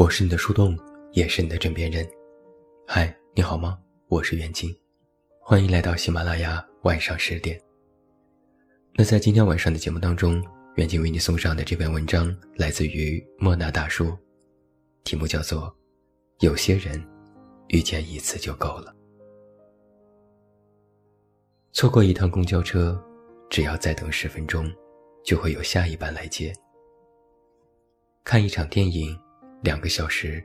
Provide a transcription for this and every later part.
我是你的树洞，也是你的枕边人。嗨，你好吗？我是袁静，欢迎来到喜马拉雅晚上十点。那在今天晚上的节目当中，袁静为你送上的这篇文章来自于莫那大叔，题目叫做《有些人遇见一次就够了》。错过一趟公交车，只要再等十分钟，就会有下一班来接。看一场电影。两个小时，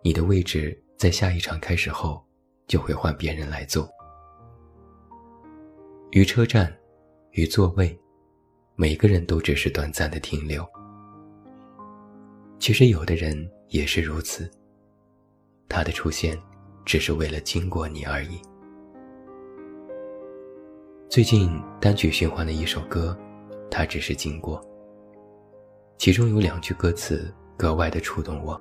你的位置在下一场开始后就会换别人来坐。于车站，于座位，每个人都只是短暂的停留。其实有的人也是如此，他的出现只是为了经过你而已。最近单曲循环的一首歌，他只是经过。其中有两句歌词。格外的触动我。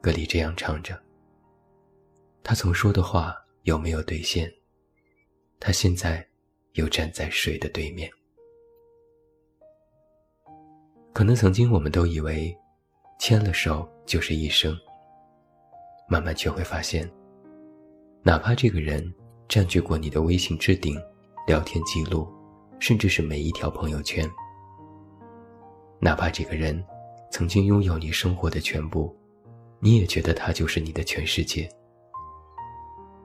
歌里这样唱着：“他曾说的话有没有兑现？他现在又站在谁的对面？可能曾经我们都以为，牵了手就是一生。慢慢却会发现，哪怕这个人占据过你的微信置顶、聊天记录，甚至是每一条朋友圈，哪怕这个人……曾经拥有你生活的全部，你也觉得他就是你的全世界。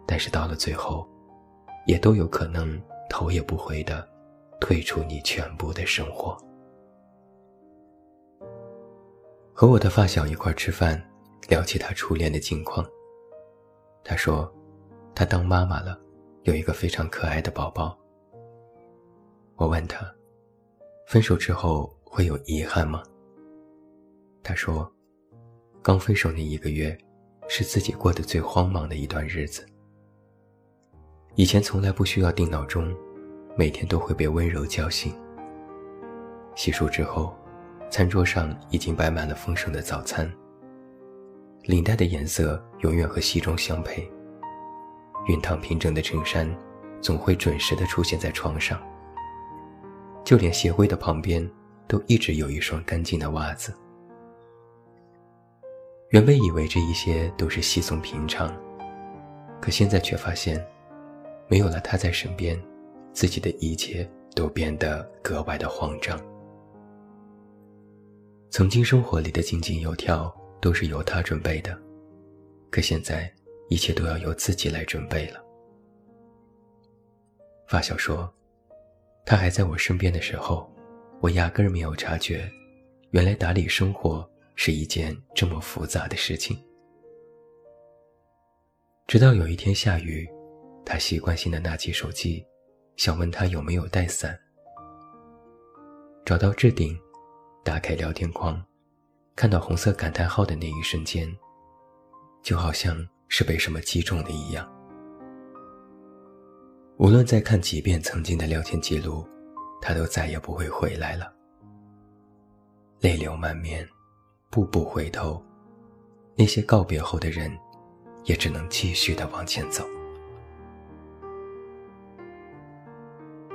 但是到了最后，也都有可能头也不回的退出你全部的生活。和我的发小一块吃饭，聊起他初恋的近况。他说，他当妈妈了，有一个非常可爱的宝宝。我问他，分手之后会有遗憾吗？他说：“刚分手那一个月，是自己过得最慌忙的一段日子。以前从来不需要定闹钟，每天都会被温柔叫醒。洗漱之后，餐桌上已经摆满了丰盛的早餐。领带的颜色永远和西装相配。熨烫平整的衬衫，总会准时的出现在床上。就连鞋柜的旁边，都一直有一双干净的袜子。”原本以为这一些都是稀松平常，可现在却发现，没有了他在身边，自己的一切都变得格外的慌张。曾经生活里的井井有条都是由他准备的，可现在一切都要由自己来准备了。发小说，他还在我身边的时候，我压根儿没有察觉，原来打理生活。是一件这么复杂的事情。直到有一天下雨，他习惯性的拿起手机，想问他有没有带伞。找到置顶，打开聊天框，看到红色感叹号的那一瞬间，就好像是被什么击中的一样。无论再看几遍曾经的聊天记录，他都再也不会回来了，泪流满面。步步回头，那些告别后的人，也只能继续的往前走。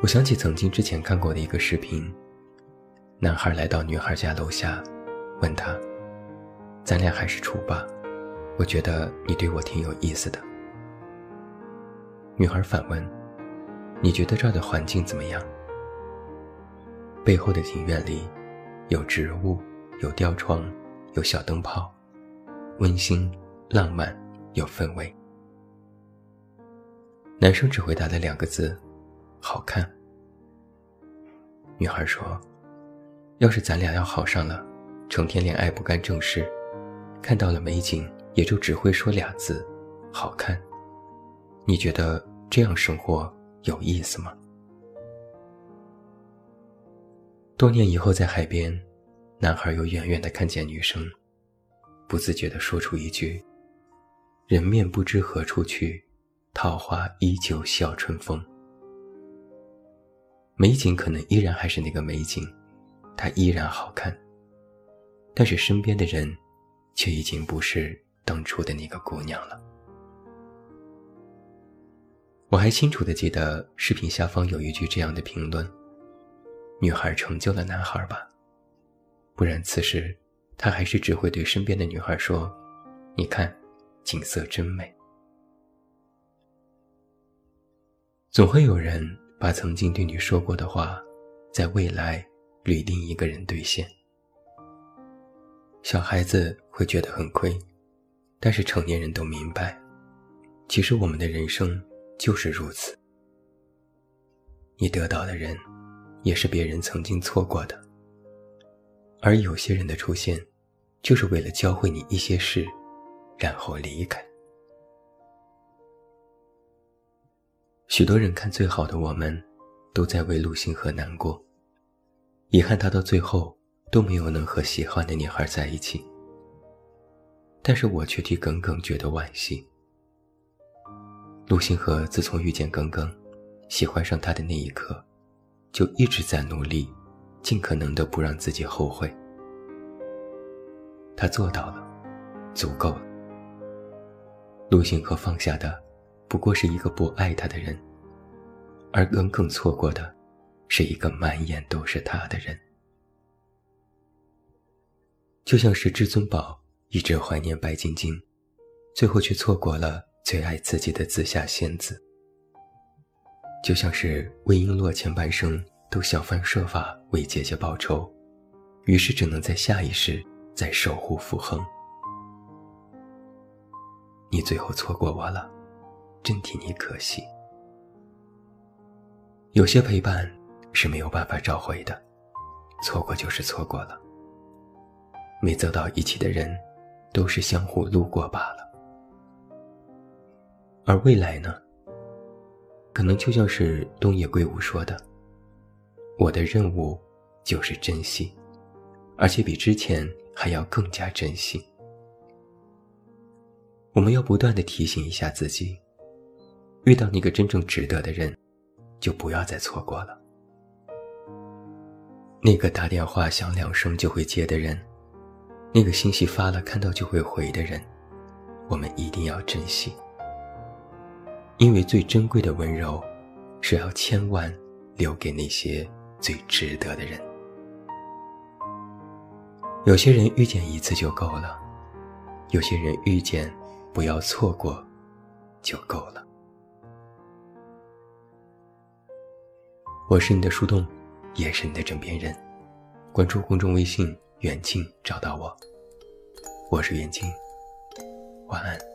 我想起曾经之前看过的一个视频，男孩来到女孩家楼下，问她：“咱俩还是处吧？我觉得你对我挺有意思的。”女孩反问：“你觉得这儿的环境怎么样？”背后的庭院里，有植物，有吊床。有小灯泡，温馨、浪漫，有氛围。男生只回答了两个字：“好看。”女孩说：“要是咱俩要好上了，成天恋爱不干正事，看到了美景也就只会说俩字：好看。你觉得这样生活有意思吗？”多年以后，在海边。男孩又远远地看见女生，不自觉地说出一句：“人面不知何处去，桃花依旧笑春风。”美景可能依然还是那个美景，她依然好看，但是身边的人，却已经不是当初的那个姑娘了。我还清楚地记得视频下方有一句这样的评论：“女孩成就了男孩吧。”不然，此时他还是只会对身边的女孩说：“你看，景色真美。”总会有人把曾经对你说过的话，在未来与另一个人兑现。小孩子会觉得很亏，但是成年人都明白，其实我们的人生就是如此。你得到的人，也是别人曾经错过的。而有些人的出现，就是为了教会你一些事，然后离开。许多人看最好的我们，都在为陆星河难过，遗憾他到最后都没有能和喜欢的女孩在一起。但是我却替耿耿觉得惋惜。陆星河自从遇见耿耿。喜欢上他的那一刻，就一直在努力，尽可能的不让自己后悔。他做到了，足够了。陆星河放下的，不过是一个不爱他的人，而耿耿错过的，是一个满眼都是他的人。就像是至尊宝一直怀念白晶晶，最后却错过了最爱自己的紫霞仙子。就像是魏璎珞前半生都想方设法为姐姐报仇，于是只能在下一世再守护傅恒。你最后错过我了，真替你可惜。有些陪伴是没有办法召回的，错过就是错过了。没走到一起的人，都是相互路过罢了。而未来呢？可能就像是东野圭吾说的：“我的任务就是珍惜，而且比之前还要更加珍惜。我们要不断的提醒一下自己，遇到那个真正值得的人，就不要再错过了。那个打电话响两声就会接的人，那个信息发了看到就会回的人，我们一定要珍惜。”因为最珍贵的温柔，是要千万留给那些最值得的人。有些人遇见一次就够了，有些人遇见不要错过，就够了。我是你的树洞，也是你的枕边人。关注公众微信“远近”，找到我。我是远近，晚安。